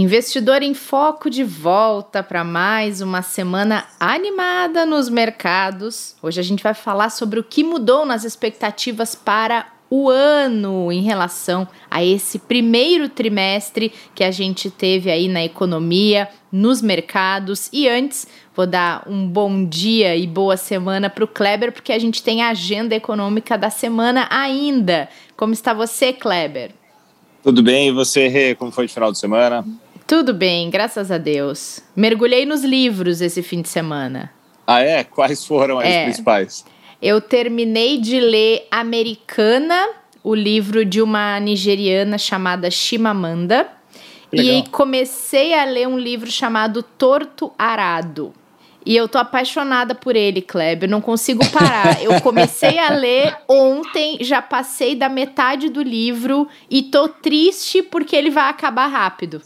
Investidor em Foco de volta para mais uma semana animada nos mercados. Hoje a gente vai falar sobre o que mudou nas expectativas para o ano em relação a esse primeiro trimestre que a gente teve aí na economia, nos mercados. E antes, vou dar um bom dia e boa semana para o Kleber, porque a gente tem a agenda econômica da semana ainda. Como está você, Kleber? Tudo bem, e você, Rê? Como foi o final de semana? Tudo bem, graças a Deus. Mergulhei nos livros esse fim de semana. Ah, é? Quais foram as é. principais? Eu terminei de ler Americana, o livro de uma nigeriana chamada Chimamanda. Legal. E comecei a ler um livro chamado Torto Arado. E eu tô apaixonada por ele, Kleber. Não consigo parar. Eu comecei a ler ontem, já passei da metade do livro e tô triste porque ele vai acabar rápido.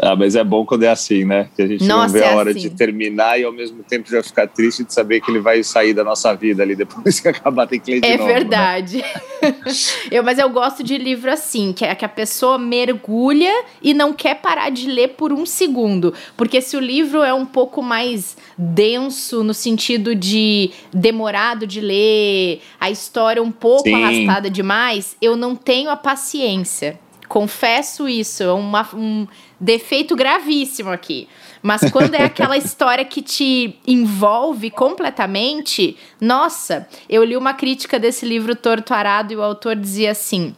Ah, mas é bom quando é assim, né? Que a gente nossa, não vê a é hora assim. de terminar e ao mesmo tempo já ficar triste de saber que ele vai sair da nossa vida ali depois que acabar tem que ler de é novo. É verdade. Né? eu, mas eu gosto de livro assim, que é que a pessoa mergulha e não quer parar de ler por um segundo. Porque se o livro é um pouco mais denso no sentido de demorado de ler, a história um pouco Sim. arrastada demais, eu não tenho a paciência. Confesso isso, é uma, um defeito gravíssimo aqui. Mas quando é aquela história que te envolve completamente, nossa, eu li uma crítica desse livro Torto Arado e o autor dizia assim: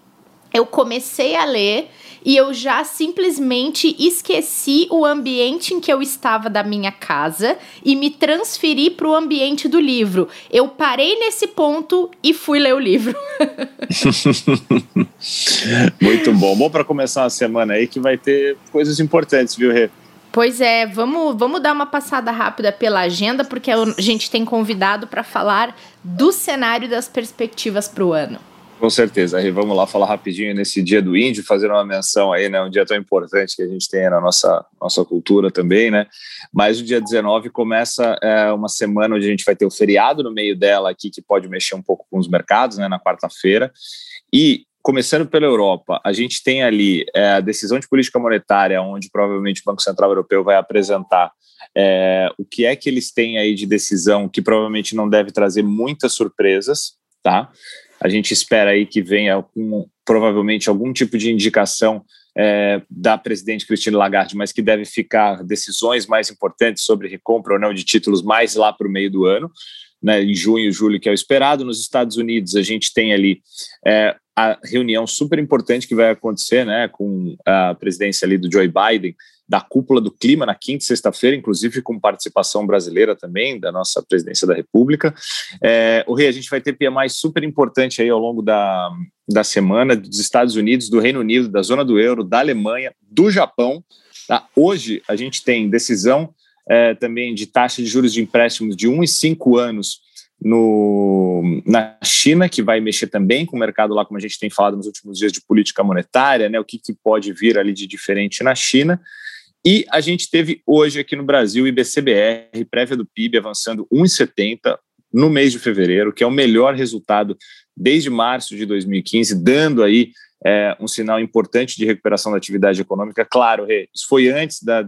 eu comecei a ler e eu já simplesmente esqueci o ambiente em que eu estava da minha casa e me transferi para o ambiente do livro. Eu parei nesse ponto e fui ler o livro. Muito bom. Bom para começar a semana aí que vai ter coisas importantes, viu, Rê? Pois é, vamos, vamos dar uma passada rápida pela agenda, porque a gente tem convidado para falar do cenário das perspectivas para o ano. Com certeza, Rê, vamos lá falar rapidinho nesse dia do índio, fazer uma menção aí, né, um dia tão importante que a gente tem na nossa, nossa cultura também, né, mas o dia 19 começa é, uma semana onde a gente vai ter o feriado no meio dela aqui, que pode mexer um pouco com os mercados, né, na quarta-feira, e começando pela Europa, a gente tem ali é, a decisão de política monetária, onde provavelmente o Banco Central Europeu vai apresentar é, o que é que eles têm aí de decisão, que provavelmente não deve trazer muitas surpresas, tá? A gente espera aí que venha provavelmente algum tipo de indicação é, da presidente Cristina Lagarde, mas que deve ficar decisões mais importantes sobre recompra ou não de títulos mais lá para o meio do ano, né, em junho, julho, que é o esperado. Nos Estados Unidos, a gente tem ali é, a reunião super importante que vai acontecer né, com a presidência ali do Joe Biden, da cúpula do clima na quinta e sexta-feira, inclusive com participação brasileira também, da nossa presidência da República. É, o Rei, a gente vai ter PMI super importante aí ao longo da, da semana dos Estados Unidos, do Reino Unido, da zona do euro, da Alemanha, do Japão. Tá? Hoje a gente tem decisão é, também de taxa de juros de empréstimos de 1 e 5 anos no, na China, que vai mexer também com o mercado lá, como a gente tem falado nos últimos dias, de política monetária, né, o que, que pode vir ali de diferente na China. E a gente teve hoje aqui no Brasil IBCBR, prévia do PIB, avançando 1,70 no mês de fevereiro, que é o melhor resultado desde março de 2015, dando aí é, um sinal importante de recuperação da atividade econômica. Claro, isso foi antes da,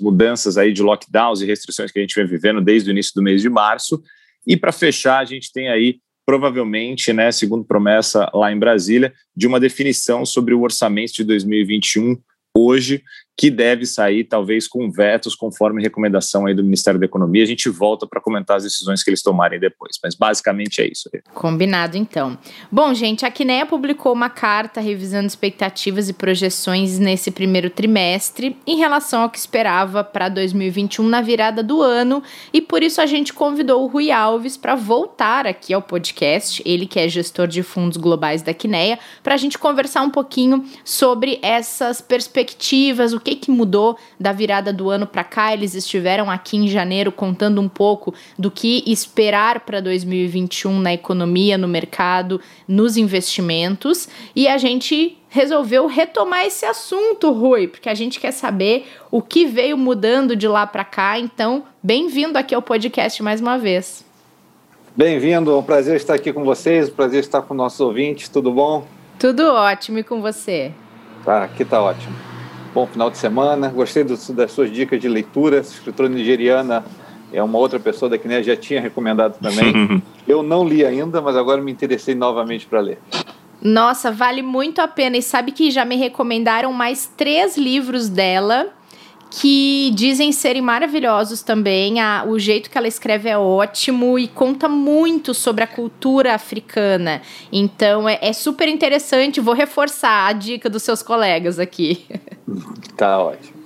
mudanças aí de lockdowns e restrições que a gente vem vivendo desde o início do mês de março. E para fechar, a gente tem aí provavelmente, né, segundo promessa lá em Brasília, de uma definição sobre o orçamento de 2021 hoje, que deve sair talvez com vetos, conforme recomendação aí do Ministério da Economia. A gente volta para comentar as decisões que eles tomarem depois, mas basicamente é isso. Combinado então. Bom, gente, a Quineia publicou uma carta revisando expectativas e projeções nesse primeiro trimestre em relação ao que esperava para 2021 na virada do ano, e por isso a gente convidou o Rui Alves para voltar aqui ao podcast, ele que é gestor de fundos globais da Quineia, para a gente conversar um pouquinho sobre essas perspectivas, o que, que mudou da virada do ano para cá. Eles estiveram aqui em janeiro contando um pouco do que esperar para 2021 na economia, no mercado, nos investimentos. E a gente resolveu retomar esse assunto, Rui, porque a gente quer saber o que veio mudando de lá para cá. Então, bem-vindo aqui ao podcast mais uma vez. Bem-vindo, é um prazer estar aqui com vocês, um prazer estar com nossos ouvintes, tudo bom? Tudo ótimo e com você? Tá, aqui tá ótimo. Bom final de semana, gostei do, das suas dicas de leitura, essa escritora nigeriana é uma outra pessoa da Kiné já tinha recomendado também. Eu não li ainda, mas agora me interessei novamente para ler. Nossa, vale muito a pena. E sabe que já me recomendaram mais três livros dela que dizem serem maravilhosos também. A, o jeito que ela escreve é ótimo e conta muito sobre a cultura africana. Então é, é super interessante. Vou reforçar a dica dos seus colegas aqui. Tá ótimo.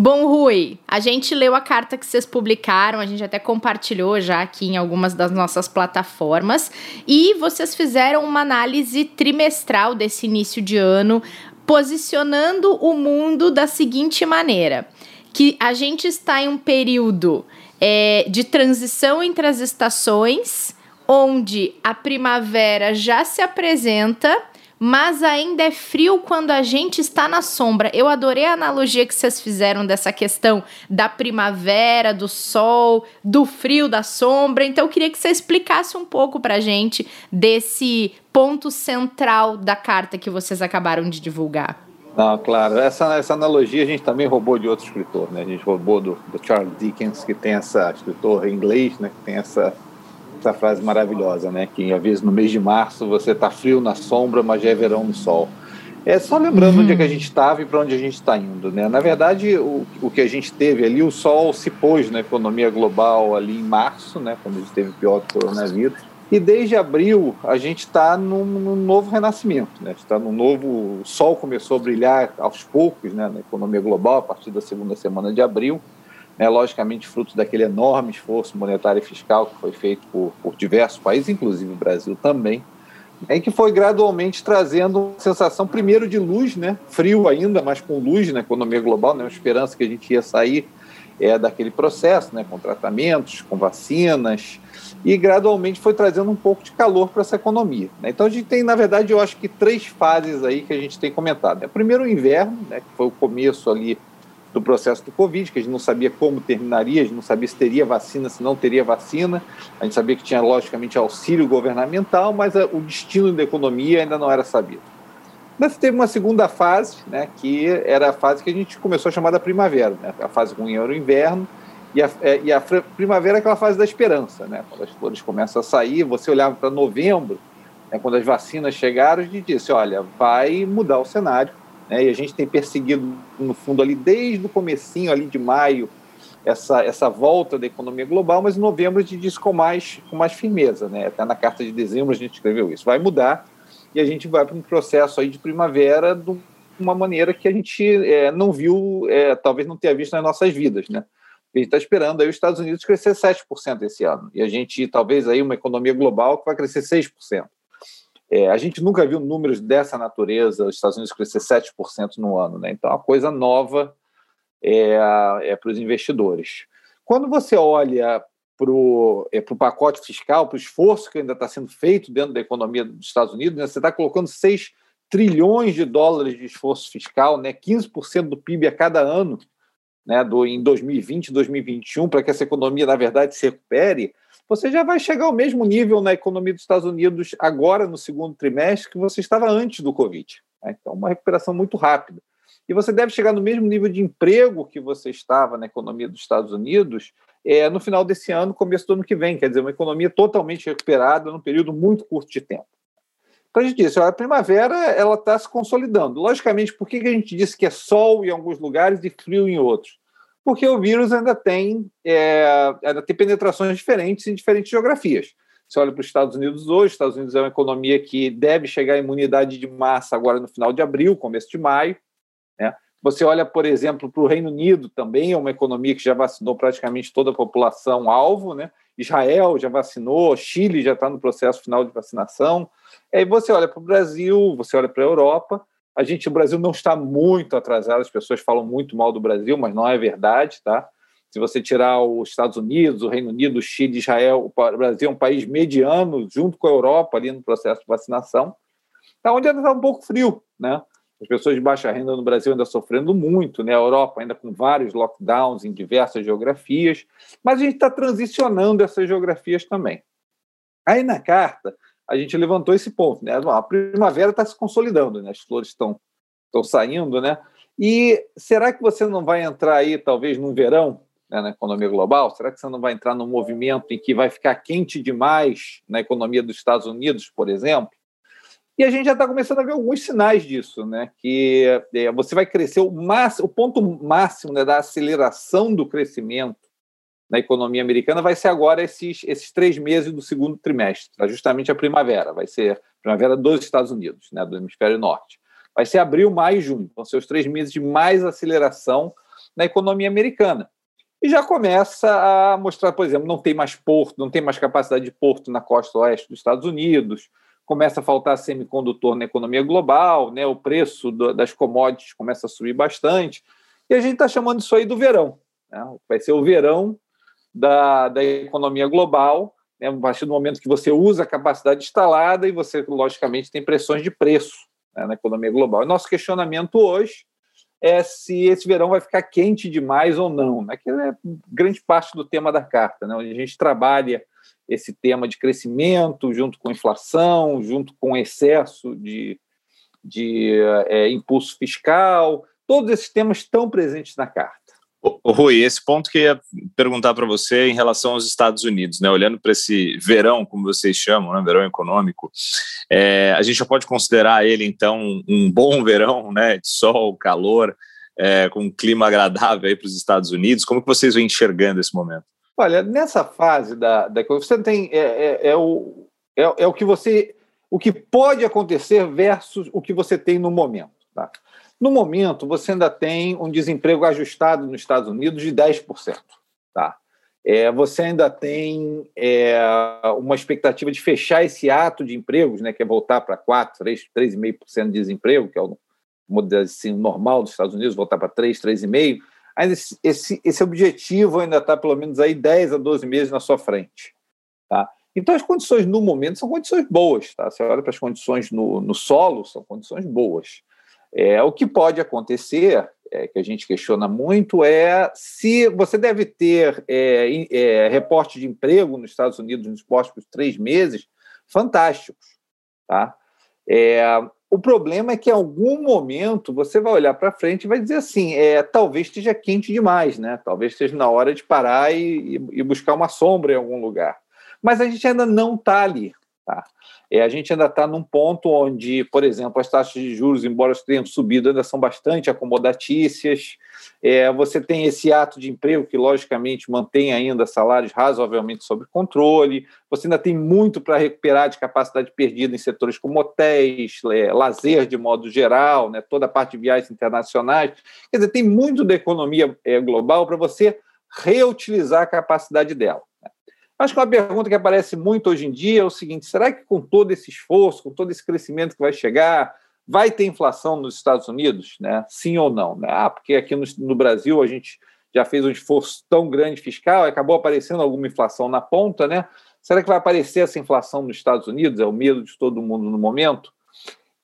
Bom, Rui, a gente leu a carta que vocês publicaram, a gente até compartilhou já aqui em algumas das nossas plataformas, e vocês fizeram uma análise trimestral desse início de ano, posicionando o mundo da seguinte maneira: que a gente está em um período é, de transição entre as estações, onde a primavera já se apresenta, mas ainda é frio quando a gente está na sombra. Eu adorei a analogia que vocês fizeram dessa questão da primavera, do sol, do frio, da sombra. Então eu queria que você explicasse um pouco para a gente desse ponto central da carta que vocês acabaram de divulgar. Não, claro. Essa, essa analogia a gente também roubou de outro escritor, né? A gente roubou do, do Charles Dickens, que tem essa escritor em inglês, né? Que tem essa essa frase maravilhosa, né? Que às vezes no mês de março você está frio na sombra, mas já é verão no sol. É só lembrando uhum. onde é que a gente estava e para onde a gente está indo, né? Na verdade, o, o que a gente teve ali, o sol se pôs na economia global ali em março, né? Quando a gente teve o pior do coronavírus. E desde abril a gente está num, num, novo renascimento, né? Está num novo, o sol começou a brilhar aos poucos, né? Na economia global a partir da segunda semana de abril, né? Logicamente fruto daquele enorme esforço monetário e fiscal que foi feito por, por diversos países, inclusive o Brasil também, em que foi gradualmente trazendo uma sensação primeiro de luz, né? Frio ainda, mas com luz na economia global, né? Uma esperança que a gente ia sair é daquele processo, né? Com tratamentos, com vacinas e gradualmente foi trazendo um pouco de calor para essa economia. Né? Então a gente tem, na verdade, eu acho que três fases aí que a gente tem comentado. Né? Primeiro o inverno, né, que foi o começo ali do processo do Covid, que a gente não sabia como terminaria, a gente não sabia se teria vacina, se não teria vacina, a gente sabia que tinha, logicamente, auxílio governamental, mas a, o destino da economia ainda não era sabido. Mas teve uma segunda fase, né, que era a fase que a gente começou a chamar da primavera. Né? A fase ruim era o inverno, e a, é, e a primavera é aquela fase da esperança, né? Quando as flores começam a sair, você olhava para novembro, né, quando as vacinas chegaram, a gente disse, olha, vai mudar o cenário, né? E a gente tem perseguido, no fundo, ali desde o comecinho ali de maio, essa, essa volta da economia global, mas em novembro a gente disse com mais, com mais firmeza, né? Até na carta de dezembro a gente escreveu isso. Vai mudar e a gente vai para um processo aí de primavera de uma maneira que a gente é, não viu, é, talvez não tenha visto nas nossas vidas, né? A gente está esperando aí os Estados Unidos crescer 7% esse ano. E a gente, talvez, aí uma economia global que vai crescer 6%. É, a gente nunca viu números dessa natureza, os Estados Unidos crescer 7% no ano. Né? Então, é uma coisa nova é, é para os investidores. Quando você olha para o é, pacote fiscal, para o esforço que ainda está sendo feito dentro da economia dos Estados Unidos, né? você está colocando 6 trilhões de dólares de esforço fiscal, né? 15% do PIB a cada ano né, do, em 2020, 2021, para que essa economia, na verdade, se recupere, você já vai chegar ao mesmo nível na economia dos Estados Unidos agora, no segundo trimestre, que você estava antes do Covid. Né? Então, uma recuperação muito rápida. E você deve chegar no mesmo nível de emprego que você estava na economia dos Estados Unidos é, no final desse ano, começo do ano que vem. Quer dizer, uma economia totalmente recuperada num período muito curto de tempo. Então a gente disse, a primavera ela está se consolidando. Logicamente, por que, que a gente disse que é sol em alguns lugares e frio em outros? Porque o vírus ainda tem, é, ainda tem penetrações diferentes em diferentes geografias. Você olha para os Estados Unidos hoje, os Estados Unidos é uma economia que deve chegar à imunidade de massa agora no final de abril, começo de maio. Você olha, por exemplo, para o Reino Unido, também é uma economia que já vacinou praticamente toda a população alvo, né? Israel já vacinou, Chile já está no processo final de vacinação. Aí você olha para o Brasil, você olha para a Europa, A gente, o Brasil não está muito atrasado, as pessoas falam muito mal do Brasil, mas não é verdade, tá? Se você tirar os Estados Unidos, o Reino Unido, o Chile, Israel, o Brasil é um país mediano, junto com a Europa, ali no processo de vacinação, tá onde ainda está um pouco frio, né? As pessoas de baixa renda no Brasil ainda sofrendo muito, né? A Europa ainda com vários lockdowns em diversas geografias, mas a gente está transicionando essas geografias também. Aí na carta, a gente levantou esse ponto, né? A primavera está se consolidando, né? As flores estão estão saindo, né? E será que você não vai entrar aí, talvez, num verão né, na economia global? Será que você não vai entrar num movimento em que vai ficar quente demais na economia dos Estados Unidos, por exemplo? E a gente já está começando a ver alguns sinais disso, né? Que é, você vai crescer o, máximo, o ponto máximo né, da aceleração do crescimento na economia americana vai ser agora esses, esses três meses do segundo trimestre, justamente a primavera, vai ser a primavera dos Estados Unidos, né, do hemisfério norte. Vai ser abril, maio e junho, vão ser os três meses de mais aceleração na economia americana. E já começa a mostrar, por exemplo, não tem mais porto, não tem mais capacidade de porto na costa oeste dos Estados Unidos, começa a faltar semicondutor na economia global, né? o preço do, das commodities começa a subir bastante, e a gente está chamando isso aí do verão. Né? Vai ser o verão da, da economia global, né? a partir do momento que você usa a capacidade instalada e você, logicamente, tem pressões de preço né? na economia global. Nosso questionamento hoje é se esse verão vai ficar quente demais ou não, né? que é grande parte do tema da carta, né? onde a gente trabalha esse tema de crescimento, junto com inflação, junto com excesso de, de é, impulso fiscal, todos esses temas estão presentes na carta. Ô, Rui, esse ponto que eu ia perguntar para você em relação aos Estados Unidos, né? olhando para esse verão, como vocês chamam, né? verão econômico, é, a gente já pode considerar ele, então, um bom verão, né? de sol, calor, é, com um clima agradável para os Estados Unidos. Como que vocês vêm enxergando esse momento? Olha, nessa fase da, da você tem é, é, é, o, é, é, o que você o que pode acontecer versus o que você tem no momento. Tá? No momento, você ainda tem um desemprego ajustado nos Estados Unidos de 10%. Tá? É, você ainda tem é, uma expectativa de fechar esse ato de empregos, né, que é voltar para 4%, 3,5% de desemprego, que é o modelo assim, normal dos Estados Unidos, voltar para 3%, 3,5%, ainda esse, esse objetivo ainda está pelo menos aí 10 a 12 meses na sua frente. Tá? Então, as condições no momento são condições boas. Tá? Você olha para as condições no, no solo, são condições boas. É, o que pode acontecer, é, que a gente questiona muito, é se você deve ter é, é, reporte de emprego nos Estados Unidos nos próximos três meses fantásticos. Tá? É, o problema é que em algum momento você vai olhar para frente e vai dizer assim: é, talvez esteja quente demais, né? Talvez esteja na hora de parar e, e buscar uma sombra em algum lugar. Mas a gente ainda não está ali. Tá? É, a gente ainda está num ponto onde, por exemplo, as taxas de juros, embora tenham subido, ainda são bastante acomodatícias. É, você tem esse ato de emprego que, logicamente, mantém ainda salários razoavelmente sob controle. Você ainda tem muito para recuperar de capacidade perdida em setores como hotéis, é, lazer de modo geral, né, toda a parte de viagens internacionais. Quer dizer, tem muito da economia é, global para você reutilizar a capacidade dela. Acho que uma pergunta que aparece muito hoje em dia é o seguinte: será que com todo esse esforço, com todo esse crescimento que vai chegar, vai ter inflação nos Estados Unidos? Né? Sim ou não? Né? Ah, porque aqui no, no Brasil a gente já fez um esforço tão grande fiscal, acabou aparecendo alguma inflação na ponta, né? Será que vai aparecer essa inflação nos Estados Unidos? É o medo de todo mundo no momento.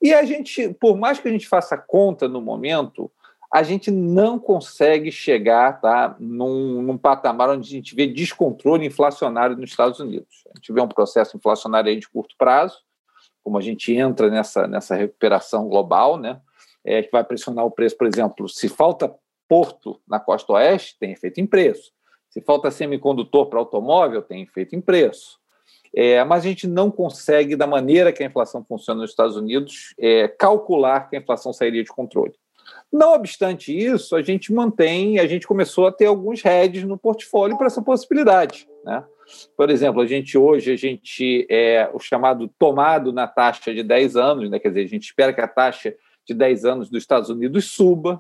E a gente, por mais que a gente faça conta no momento, a gente não consegue chegar tá, num, num, patamar onde a gente vê descontrole inflacionário nos Estados Unidos. A gente vê um processo inflacionário de curto prazo, como a gente entra nessa, nessa recuperação global, né, é, que vai pressionar o preço, por exemplo, se falta porto na costa oeste, tem efeito em preço. Se falta semicondutor para automóvel, tem efeito em preço. É, mas a gente não consegue, da maneira que a inflação funciona nos Estados Unidos, é, calcular que a inflação sairia de controle. Não obstante isso, a gente mantém, a gente começou a ter alguns hedges no portfólio para essa possibilidade. Né? Por exemplo, a gente hoje, a gente é o chamado tomado na taxa de 10 anos, né? quer dizer, a gente espera que a taxa de 10 anos dos Estados Unidos suba,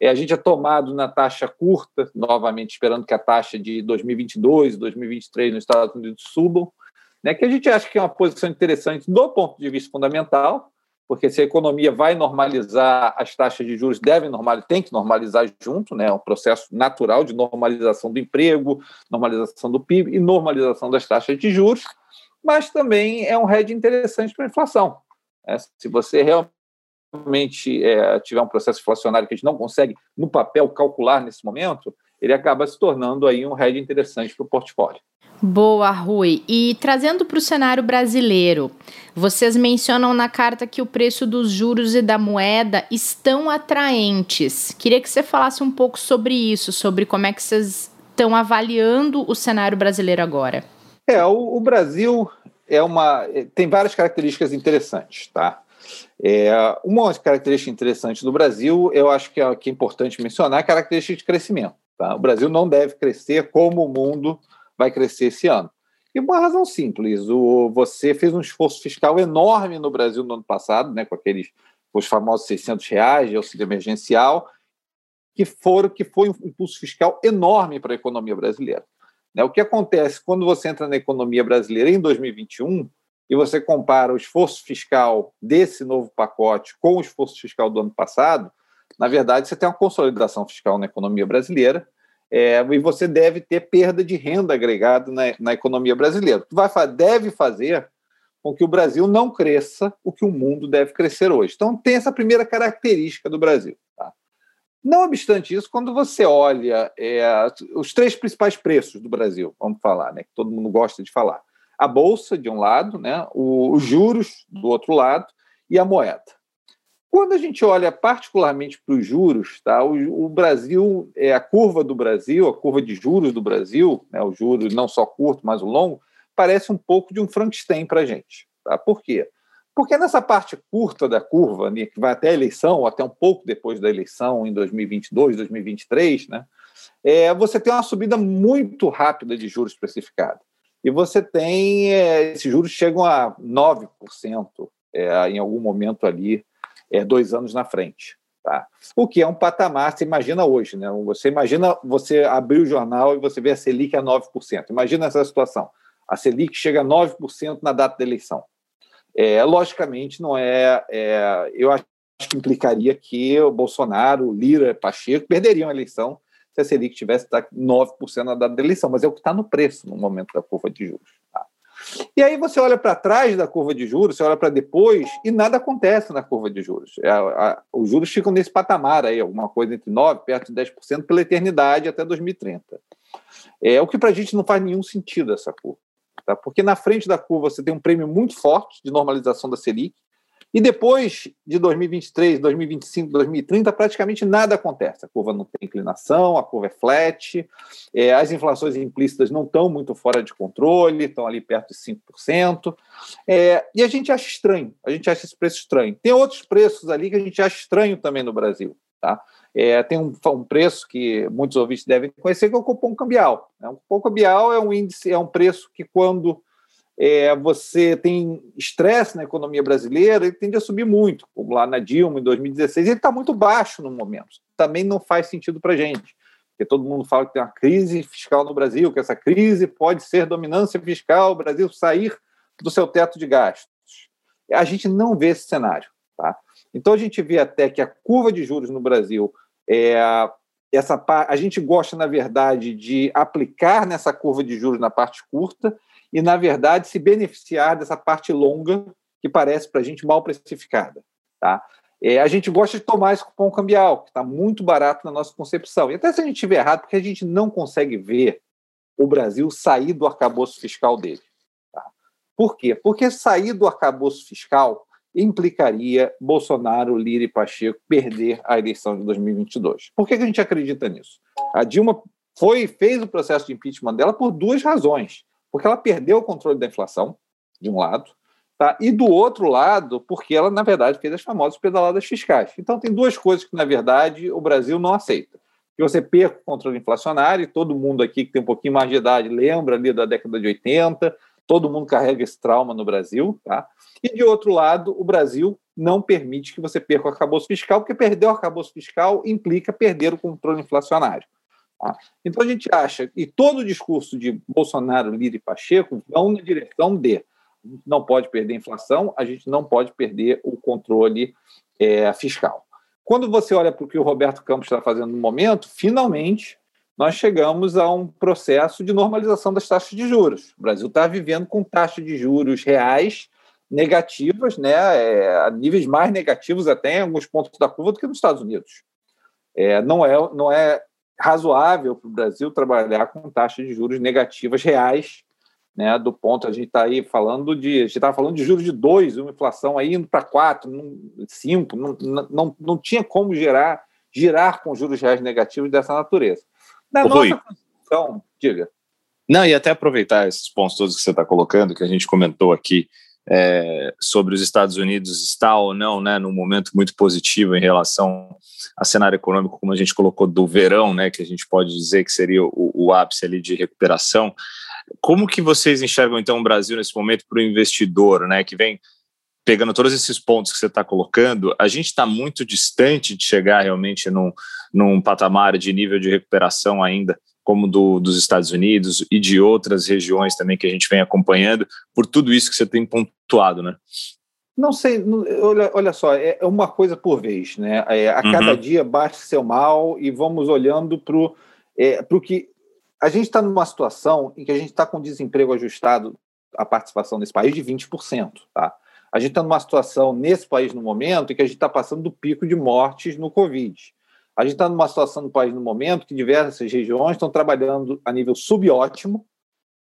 é, a gente é tomado na taxa curta, novamente esperando que a taxa de 2022 e 2023 nos Estados Unidos subam, né, que a gente acha que é uma posição interessante do ponto de vista fundamental, porque se a economia vai normalizar, as taxas de juros devem normalizar, tem que normalizar junto, né? É um processo natural de normalização do emprego, normalização do PIB e normalização das taxas de juros, mas também é um hedge interessante para a inflação. É, se você realmente é, tiver um processo inflacionário que a gente não consegue, no papel, calcular nesse momento, ele acaba se tornando aí um hedge interessante para o portfólio. Boa, Rui. E trazendo para o cenário brasileiro, vocês mencionam na carta que o preço dos juros e da moeda estão atraentes. Queria que você falasse um pouco sobre isso, sobre como é que vocês estão avaliando o cenário brasileiro agora. É, o, o Brasil é uma tem várias características interessantes, tá? É, uma característica interessante do Brasil, eu acho que é, que é importante mencionar, é a característica de crescimento. Tá? O Brasil não deve crescer como o mundo vai crescer esse ano. E uma razão simples: o, você fez um esforço fiscal enorme no Brasil no ano passado, né, com aqueles os famosos 600 reais de auxílio emergencial, que foram que foi um impulso fiscal enorme para a economia brasileira. Né, o que acontece quando você entra na economia brasileira em 2021 e você compara o esforço fiscal desse novo pacote com o esforço fiscal do ano passado, na verdade, você tem uma consolidação fiscal na economia brasileira é, e você deve ter perda de renda agregada na, na economia brasileira. Vai, deve fazer com que o Brasil não cresça o que o mundo deve crescer hoje. Então, tem essa primeira característica do Brasil. Tá? Não obstante isso, quando você olha é, os três principais preços do Brasil, vamos falar, né, que todo mundo gosta de falar, a bolsa de um lado, né, os juros do outro lado e a moeda. Quando a gente olha particularmente para os juros, tá, o, o, Brasil, é a curva do Brasil, a curva de juros do Brasil, né, o juros não só curto, mas o longo, parece um pouco de um Frankenstein para a gente. Tá? Por quê? Porque nessa parte curta da curva, né, que vai até a eleição, ou até um pouco depois da eleição, em 2022, 2023, né, é, você tem uma subida muito rápida de juros especificada. E você tem, é, esses juros chegam a 9% é, em algum momento ali é, dois anos na frente. Tá? O que é um patamar, você imagina hoje, né? Você imagina você abrir o jornal e você vê a Selic a 9%. Imagina essa situação. A Selic chega a 9% na data da eleição. É, logicamente, não é, é. Eu acho que implicaria que o Bolsonaro, o Lira, Pacheco perderiam a eleição se a Selic tivesse 9% na data da eleição, mas é o que está no preço no momento da curva de juros. E aí você olha para trás da curva de juros, você olha para depois e nada acontece na curva de juros. É, a, os juros ficam nesse patamar aí, alguma coisa entre 9%, perto de 10% pela eternidade até 2030. É o que para a gente não faz nenhum sentido essa curva. Tá? Porque na frente da curva você tem um prêmio muito forte de normalização da Selic, e depois de 2023, 2025, 2030, praticamente nada acontece. A curva não tem inclinação, a curva é flat, é, as inflações implícitas não estão muito fora de controle, estão ali perto de 5%. É, e a gente acha estranho, a gente acha esse preço estranho. Tem outros preços ali que a gente acha estranho também no Brasil. Tá? É, tem um, um, preço que muitos ouvintes devem conhecer, que é o cupom cambial. Né? O cupom cambial é um índice, é um preço que quando é, você tem estresse na economia brasileira, ele tende a subir muito, como lá na Dilma em 2016, ele está muito baixo no momento. Também não faz sentido para a gente, porque todo mundo fala que tem uma crise fiscal no Brasil, que essa crise pode ser dominância fiscal, o Brasil sair do seu teto de gastos. A gente não vê esse cenário. Tá? Então a gente vê até que a curva de juros no Brasil é, essa a gente gosta na verdade de aplicar nessa curva de juros na parte curta e, na verdade, se beneficiar dessa parte longa que parece para a gente mal precificada. Tá? É, a gente gosta de tomar esse cupom cambial, que está muito barato na nossa concepção. E até se a gente estiver errado, porque a gente não consegue ver o Brasil sair do arcabouço fiscal dele. Tá? Por quê? Porque sair do arcabouço fiscal implicaria Bolsonaro, Lira e Pacheco perder a eleição de 2022. Por que, que a gente acredita nisso? A Dilma foi fez o processo de impeachment dela por duas razões porque ela perdeu o controle da inflação, de um lado, tá? e do outro lado, porque ela, na verdade, fez as famosas pedaladas fiscais. Então, tem duas coisas que, na verdade, o Brasil não aceita. Que você perca o controle inflacionário, e todo mundo aqui que tem um pouquinho mais de idade lembra ali da década de 80, todo mundo carrega esse trauma no Brasil, tá? E de outro lado, o Brasil não permite que você perca o arcabouço fiscal, porque perder o arcabouço fiscal implica perder o controle inflacionário. Tá? Então a gente acha, e todo o discurso de Bolsonaro, Lira e Pacheco vão na direção de não pode perder a inflação, a gente não pode perder o controle é, fiscal. Quando você olha para o que o Roberto Campos está fazendo no momento, finalmente nós chegamos a um processo de normalização das taxas de juros. O Brasil está vivendo com taxas de juros reais negativas, né, é, a níveis mais negativos até em alguns pontos da curva do que nos Estados Unidos. É, não, é, não é razoável para o Brasil trabalhar com taxas de juros negativas reais, né, do ponto a gente está aí falando de a gente estava falando de juros de 2, uma inflação aí indo para 4, 5, não, não, não tinha como gerar, girar com juros reais negativos dessa natureza. Na Ô, nossa Rui, Constituição, diga. Não, e até aproveitar esses pontos todos que você está colocando, que a gente comentou aqui, é, sobre os Estados Unidos está ou não né, num momento muito positivo em relação a cenário econômico, como a gente colocou, do verão, né, que a gente pode dizer que seria o, o ápice ali de recuperação. Como que vocês enxergam, então, o Brasil nesse momento para o investidor, né, que vem pegando todos esses pontos que você está colocando, a gente está muito distante de chegar realmente num, num patamar de nível de recuperação ainda como do, dos Estados Unidos e de outras regiões também que a gente vem acompanhando, por tudo isso que você tem pontuado, né? Não sei, olha, olha só, é, é uma coisa por vez, né? É, a cada uhum. dia bate seu mal e vamos olhando para o é, que. A gente está numa situação em que a gente está com desemprego ajustado, a participação nesse país, de 20%. Tá? A gente está numa situação nesse país no momento em que a gente está passando do pico de mortes no Covid. A gente está numa situação no país no momento que diversas regiões estão trabalhando a nível subótimo,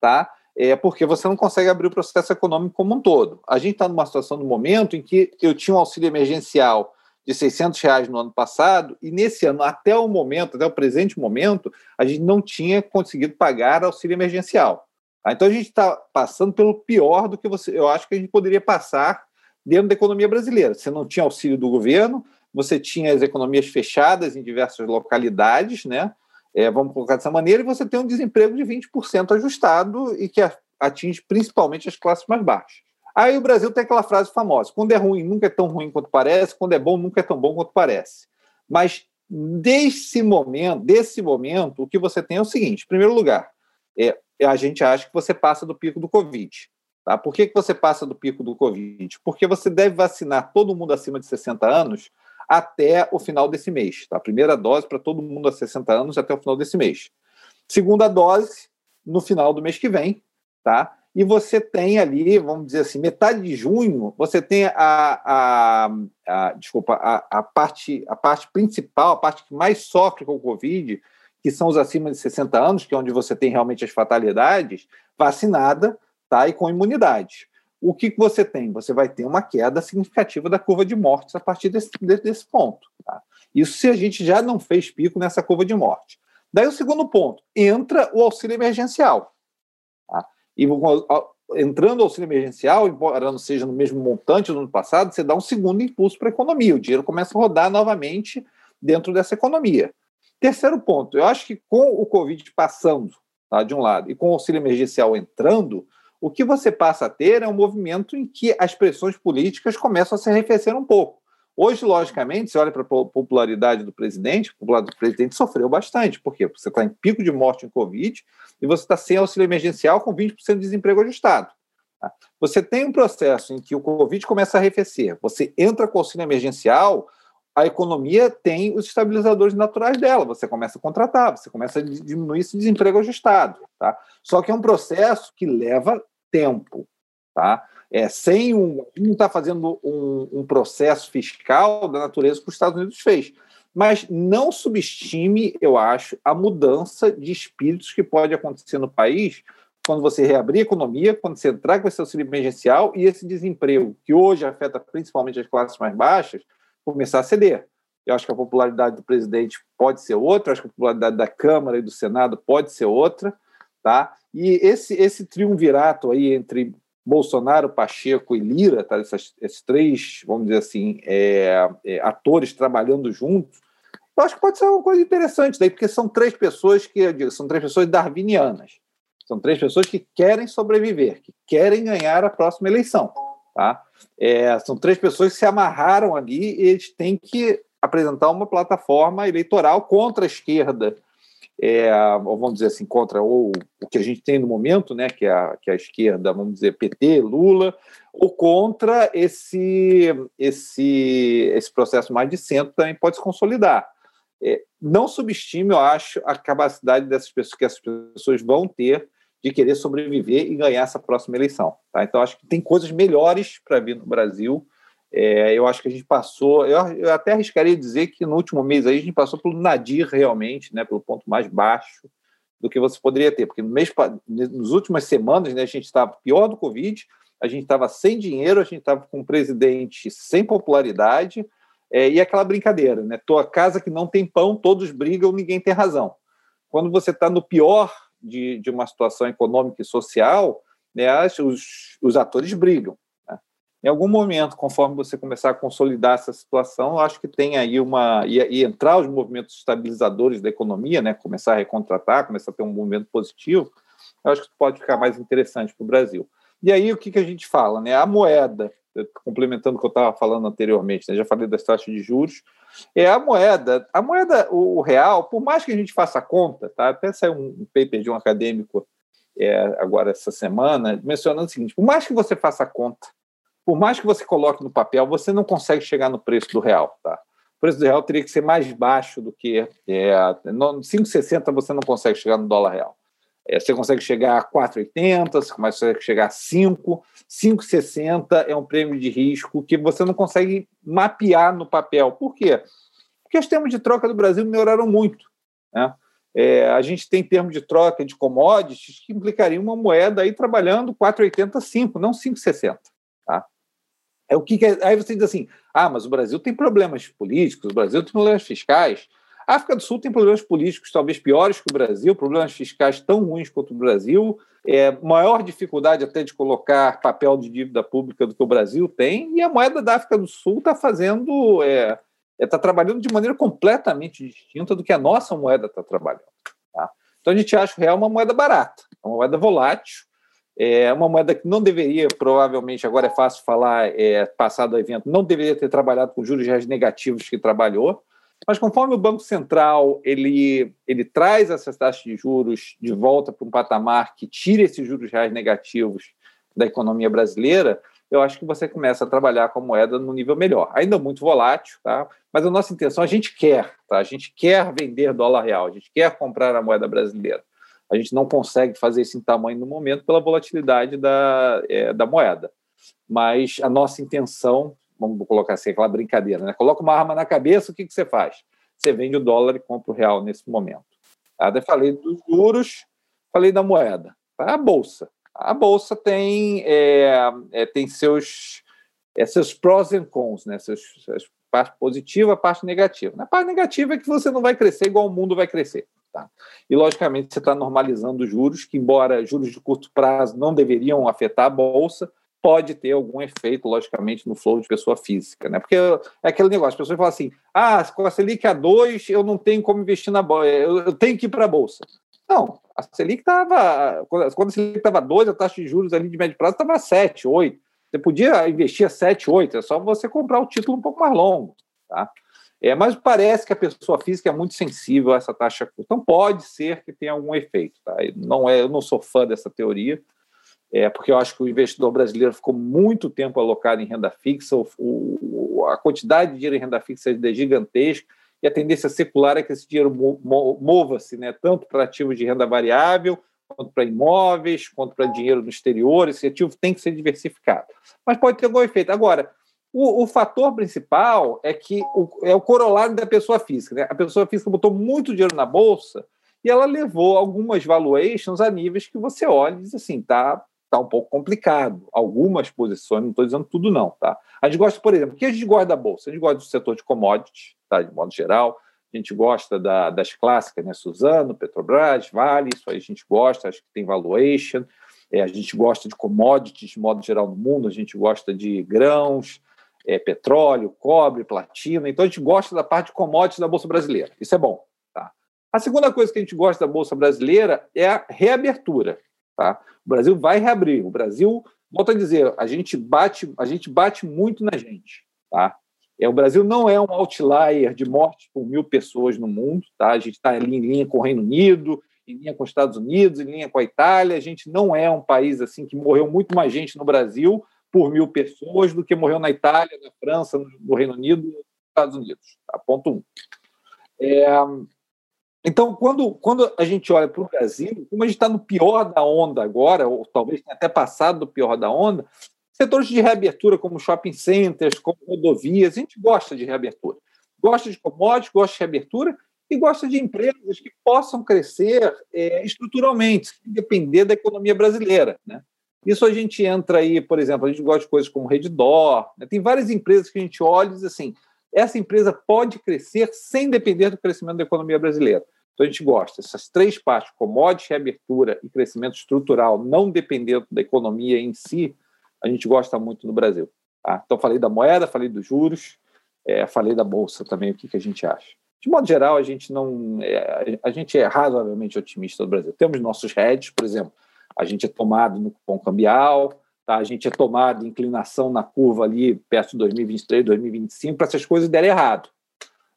tá? É porque você não consegue abrir o processo econômico como um todo. A gente está numa situação no momento em que eu tinha um auxílio emergencial de 600 reais no ano passado e nesse ano, até o momento, até o presente momento, a gente não tinha conseguido pagar auxílio emergencial. Tá? Então a gente está passando pelo pior do que você, eu acho que a gente poderia passar dentro da economia brasileira. Você não tinha auxílio do governo, você tinha as economias fechadas em diversas localidades, né? É, vamos colocar dessa maneira, e você tem um desemprego de 20% ajustado e que atinge principalmente as classes mais baixas. Aí o Brasil tem aquela frase famosa: quando é ruim, nunca é tão ruim quanto parece, quando é bom, nunca é tão bom quanto parece. Mas desse momento, desse momento, o que você tem é o seguinte: em primeiro lugar, é, a gente acha que você passa do pico do Covid. Tá? Por que, que você passa do pico do Covid? Porque você deve vacinar todo mundo acima de 60 anos até o final desse mês. Tá? A primeira dose para todo mundo a 60 anos até o final desse mês. Segunda dose no final do mês que vem, tá? E você tem ali, vamos dizer assim, metade de junho, você tem a, a, a desculpa, a, a, parte, a parte principal, a parte que mais sofre com o Covid, que são os acima de 60 anos, que é onde você tem realmente as fatalidades, vacinada, tá? E com imunidade o que, você tem? Você vai ter uma queda significativa da curva de mortes a partir desse, desse ponto. Tá? Isso se a gente já não fez pico nessa curva de morte. Daí o segundo ponto, entra o auxílio emergencial. Tá? E entrando o auxílio emergencial, embora não seja no mesmo montante do ano passado, você dá um segundo impulso para a economia. O dinheiro começa a rodar novamente dentro dessa economia. Terceiro ponto, eu acho que com o Covid passando, tá, de um lado, e com o auxílio emergencial entrando, o que você passa a ter é um movimento em que as pressões políticas começam a se arrefecer um pouco. Hoje, logicamente, você olha para a popularidade do presidente, popularidade do presidente sofreu bastante, porque você está em pico de morte em Covid e você está sem auxílio emergencial com 20% de desemprego ajustado. Tá? Você tem um processo em que o Covid começa a arrefecer, você entra com auxílio emergencial, a economia tem os estabilizadores naturais dela. Você começa a contratar, você começa a diminuir esse desemprego ajustado. Tá? Só que é um processo que leva tempo, tá? É, sem um, não está fazendo um, um, processo fiscal da natureza que os Estados Unidos fez. Mas não subestime, eu acho, a mudança de espíritos que pode acontecer no país quando você reabrir a economia, quando você entrar com esse auxílio emergencial e esse desemprego, que hoje afeta principalmente as classes mais baixas, começar a ceder. Eu acho que a popularidade do presidente pode ser outra, acho que a popularidade da Câmara e do Senado pode ser outra, tá? E esse, esse triunvirato aí entre Bolsonaro, Pacheco e Lira, tá? Essas, esses três, vamos dizer assim, é, é, atores trabalhando juntos, eu acho que pode ser uma coisa interessante daí, porque são três pessoas que digo, são três pessoas darwinianas. São três pessoas que querem sobreviver, que querem ganhar a próxima eleição. Tá? É, são três pessoas que se amarraram ali e eles têm que apresentar uma plataforma eleitoral contra a esquerda é, vamos dizer assim, contra ou o que a gente tem no momento, né, que é a, que é a esquerda, vamos dizer, PT, Lula, ou contra esse, esse, esse processo mais de centro também pode se consolidar. É, não subestime, eu acho, a capacidade dessas pessoas que essas pessoas vão ter de querer sobreviver e ganhar essa próxima eleição. Tá? Então, acho que tem coisas melhores para vir no Brasil. É, eu acho que a gente passou, eu, eu, até arriscaria dizer que no último mês aí a gente passou pelo nadir realmente, né, pelo ponto mais baixo do que você poderia ter, porque no mês, nas últimas semanas né, a gente estava pior do Covid, a gente estava sem dinheiro, a gente estava com um presidente sem popularidade, é, e aquela brincadeira, né? Tua casa que não tem pão, todos brigam, ninguém tem razão. Quando você está no pior de, de uma situação econômica e social, né, os, os atores brigam. Em algum momento, conforme você começar a consolidar essa situação, eu acho que tem aí uma. E, e, entrar os movimentos estabilizadores da economia, né, começar a recontratar, começar a ter um movimento positivo, eu acho que pode ficar mais interessante para o Brasil. E aí, o que, que a gente fala? Né? A moeda, complementando o que eu estava falando anteriormente, né? já falei das taxas de juros, é a moeda. A moeda, o, real, por mais que a gente faça conta, tá? até saiu um paper de um acadêmico é, agora essa semana, mencionando o seguinte: por mais que você faça conta, por mais que você coloque no papel, você não consegue chegar no preço do real. Tá? O preço do real teria que ser mais baixo do que. É, 5,60 você não consegue chegar no dólar real. É, você consegue chegar a 4,80, você consegue chegar a 5, 5,60 é um prêmio de risco que você não consegue mapear no papel. Por quê? Porque os termos de troca do Brasil melhoraram muito. Né? É, a gente tem termos de troca de commodities que implicariam uma moeda aí trabalhando 4,85, não 5,60. É o que, que é, aí você diz assim: ah, mas o Brasil tem problemas políticos, o Brasil tem problemas fiscais. A África do Sul tem problemas políticos talvez piores que o Brasil, problemas fiscais tão ruins quanto o Brasil, é, maior dificuldade até de colocar papel de dívida pública do que o Brasil tem, e a moeda da África do Sul está fazendo, está é, é, tá trabalhando de maneira completamente distinta do que a nossa moeda está trabalhando. Tá? Então a gente acha o real uma moeda barata, uma moeda volátil, é uma moeda que não deveria, provavelmente, agora é fácil falar, é, passado o evento, não deveria ter trabalhado com juros reais negativos que trabalhou, mas conforme o Banco Central ele, ele traz essas taxas de juros de volta para um patamar que tira esses juros reais negativos da economia brasileira, eu acho que você começa a trabalhar com a moeda no nível melhor. Ainda muito volátil, tá? mas a nossa intenção, a gente quer, tá? a gente quer vender dólar real, a gente quer comprar a moeda brasileira. A gente não consegue fazer isso em tamanho no momento pela volatilidade da, é, da moeda. Mas a nossa intenção vamos colocar assim, aquela brincadeira, né? Coloca uma arma na cabeça, o que, que você faz? Você vende o dólar e compra o real nesse momento. Tá? falei dos juros, falei da moeda. A bolsa. A bolsa tem, é, é, tem seus, é, seus prós e cons, né? Seus, seus parte positiva, parte negativa. A parte negativa é que você não vai crescer igual o mundo vai crescer. Tá? E, logicamente, você está normalizando os juros, que, embora juros de curto prazo não deveriam afetar a bolsa, pode ter algum efeito, logicamente, no flow de pessoa física, né? Porque é aquele negócio, as pessoas falam assim: ah, com a Selic a 2, eu não tenho como investir na bolsa, eu tenho que ir para a bolsa. Não, a Selic estava. Quando a Selic estava 2, a taxa de juros ali de médio prazo estava 7, 8. Você podia investir a 7, 8, é só você comprar o título um pouco mais longo. Tá? É, mas parece que a pessoa física é muito sensível a essa taxa curta. Então pode ser que tenha algum efeito. Tá? Não é, eu não sou fã dessa teoria é, porque eu acho que o investidor brasileiro ficou muito tempo alocado em renda fixa, o, o, a quantidade de dinheiro em renda fixa é gigantesca, e a tendência secular é que esse dinheiro mova-se né, tanto para ativos de renda variável, quanto para imóveis, quanto para dinheiro no exterior, esse ativo tem que ser diversificado. Mas pode ter algum efeito. Agora, o, o fator principal é que o, é o corolário da pessoa física. Né? A pessoa física botou muito dinheiro na bolsa e ela levou algumas valuations a níveis que você olha e diz assim, tá, está um pouco complicado. Algumas posições, não estou dizendo tudo não, tá? A gente gosta, por exemplo, o que a gente gosta da Bolsa? A gente gosta do setor de commodities, tá? De modo geral. A gente gosta da, das clássicas, né? Suzano, Petrobras, Vale, isso aí a gente gosta, acho que tem valuation. É, a gente gosta de commodities, de modo geral, no mundo. A gente gosta de grãos, é, petróleo, cobre, platina. Então, a gente gosta da parte de commodities da Bolsa Brasileira. Isso é bom. Tá? A segunda coisa que a gente gosta da Bolsa Brasileira é a reabertura. Tá? O Brasil vai reabrir. O Brasil, volto a dizer, a gente bate, a gente bate muito na gente. Tá? É, o Brasil não é um outlier de mortes por mil pessoas no mundo, tá? A gente está em linha com o Reino Unido, em linha com os Estados Unidos, em linha com a Itália. A gente não é um país assim que morreu muito mais gente no Brasil por mil pessoas do que morreu na Itália, na França, no Reino Unido, nos Estados Unidos. Tá? Ponto um. É, então, quando, quando a gente olha para o Brasil, como a gente está no pior da onda agora, ou talvez tenha até passado do pior da onda, setores de reabertura como shopping centers, como rodovias, a gente gosta de reabertura. Gosta de commodities, gosta de reabertura e gosta de empresas que possam crescer é, estruturalmente, sem depender da economia brasileira. Né? Isso a gente entra aí, por exemplo, a gente gosta de coisas como Redditor, né? tem várias empresas que a gente olha e diz assim, essa empresa pode crescer sem depender do crescimento da economia brasileira. Então a gente gosta, essas três partes, commodities, reabertura e crescimento estrutural, não dependendo da economia em si, a gente gosta muito no Brasil. Tá? Então falei da moeda, falei dos juros, é, falei da bolsa também, o que, que a gente acha. De modo geral, a gente não, é, a gente é razoavelmente otimista no Brasil. Temos nossos hedges, por exemplo, a gente é tomado no cupom cambial, tá? a gente é tomado inclinação na curva ali perto de 2023, 2025, para essas coisas derem errado.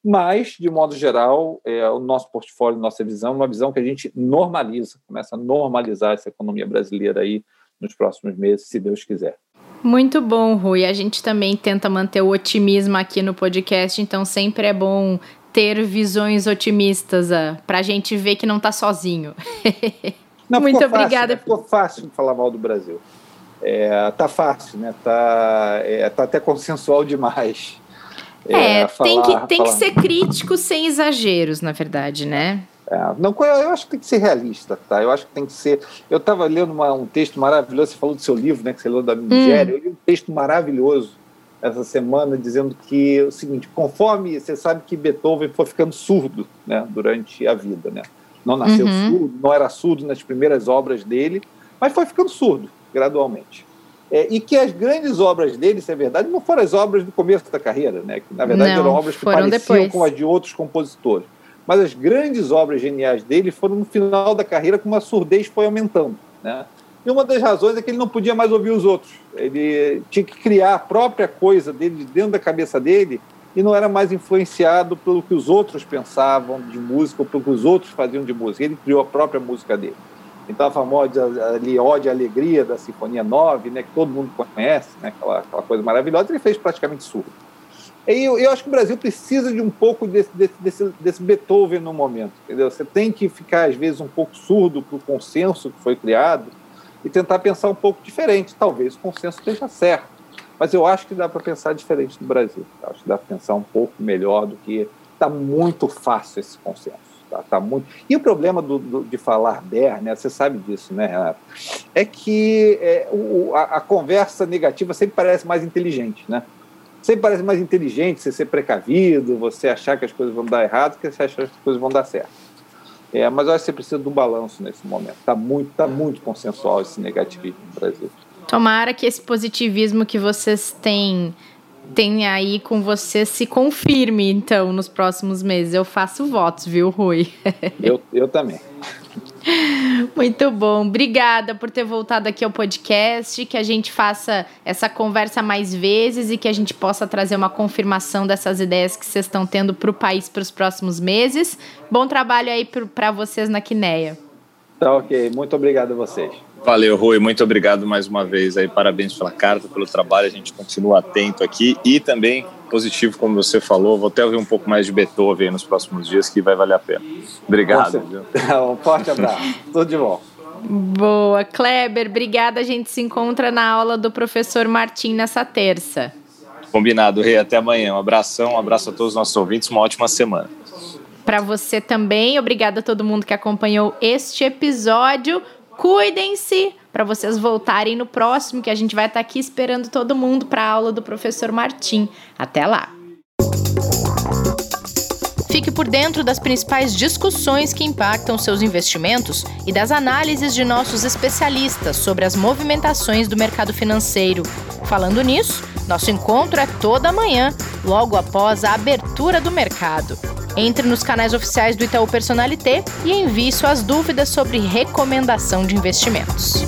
Mas, de modo geral, é, o nosso portfólio, nossa visão, é uma visão que a gente normaliza, começa a normalizar essa economia brasileira aí nos próximos meses, se Deus quiser. Muito bom, Rui. A gente também tenta manter o otimismo aqui no podcast, então sempre é bom ter visões otimistas uh, para a gente ver que não está sozinho. Não, Muito ficou obrigada. Fácil, ficou fácil falar mal do Brasil. É, tá fácil, né? Tá, é, tá até consensual demais. É, é falar, tem, que, tem falar... que ser crítico sem exageros, na verdade, né? É, não, eu acho que tem que ser realista, tá? Eu acho que tem que ser. Eu estava lendo uma, um texto maravilhoso, você falou do seu livro, né? Que você leu da Nigéria. Hum. Eu li um texto maravilhoso essa semana dizendo que o seguinte: conforme você sabe que Beethoven foi ficando surdo né, durante a vida, né? Não nasceu uhum. surdo, não era surdo nas primeiras obras dele, mas foi ficando surdo gradualmente. É, e que as grandes obras dele, se é verdade, não foram as obras do começo da carreira, né? que na verdade não, eram obras que pareciam depois. com as de outros compositores. Mas as grandes obras geniais dele foram no final da carreira, como a surdez foi aumentando. Né? E uma das razões é que ele não podia mais ouvir os outros. Ele tinha que criar a própria coisa dele dentro da cabeça dele e não era mais influenciado pelo que os outros pensavam de música ou pelo que os outros faziam de música. Ele criou a própria música dele. Então, a famosa ali, Ode e Alegria da Sinfonia 9, né, que todo mundo conhece, né, aquela, aquela coisa maravilhosa, ele fez praticamente surdo. E eu, eu acho que o Brasil precisa de um pouco desse, desse, desse, desse Beethoven no momento. Entendeu? Você tem que ficar, às vezes, um pouco surdo para o consenso que foi criado e tentar pensar um pouco diferente. Talvez o consenso esteja certo mas eu acho que dá para pensar diferente do Brasil. Acho que dá para pensar um pouco melhor do que. Está muito fácil esse consenso. Tá, tá muito... E o problema do, do, de falar der, né, você sabe disso, né, Renato? É que é, o, a, a, conversa negativa sempre parece mais inteligente, né? Sempre parece mais inteligente você ser precavido, você achar que as coisas vão dar errado, que você achar que as coisas vão dar certo. É, mas eu acho que você precisa de um balanço nesse momento. Está muito, tá muito consensual esse negativismo no Brasil. Tomara que esse positivismo que vocês têm tem aí com você se confirme, então, nos próximos meses. Eu faço votos, viu, Rui? Eu, eu também. Muito bom. Obrigada por ter voltado aqui ao podcast. Que a gente faça essa conversa mais vezes e que a gente possa trazer uma confirmação dessas ideias que vocês estão tendo para o país para os próximos meses. Bom trabalho aí para vocês na Quineia. Tá ok. Muito obrigado a vocês. Valeu, Rui. Muito obrigado mais uma vez aí. Parabéns pela carta, pelo trabalho. A gente continua atento aqui e também positivo, como você falou. Vou até ouvir um pouco mais de Beethoven nos próximos dias, que vai valer a pena. Obrigado. um forte abraço. Tudo de bom. Boa, Kleber. Obrigada. A gente se encontra na aula do professor Martim nessa terça. Combinado, Rei. Até amanhã. Um abração, um abraço a todos os nossos ouvintes. Uma ótima semana. Para você também. Obrigada a todo mundo que acompanhou este episódio. Cuidem-se para vocês voltarem no próximo, que a gente vai estar tá aqui esperando todo mundo para a aula do professor Martim. Até lá! Fique por dentro das principais discussões que impactam seus investimentos e das análises de nossos especialistas sobre as movimentações do mercado financeiro. Falando nisso, nosso encontro é toda manhã, logo após a abertura do mercado. Entre nos canais oficiais do Itaú Personalité e envie suas dúvidas sobre recomendação de investimentos.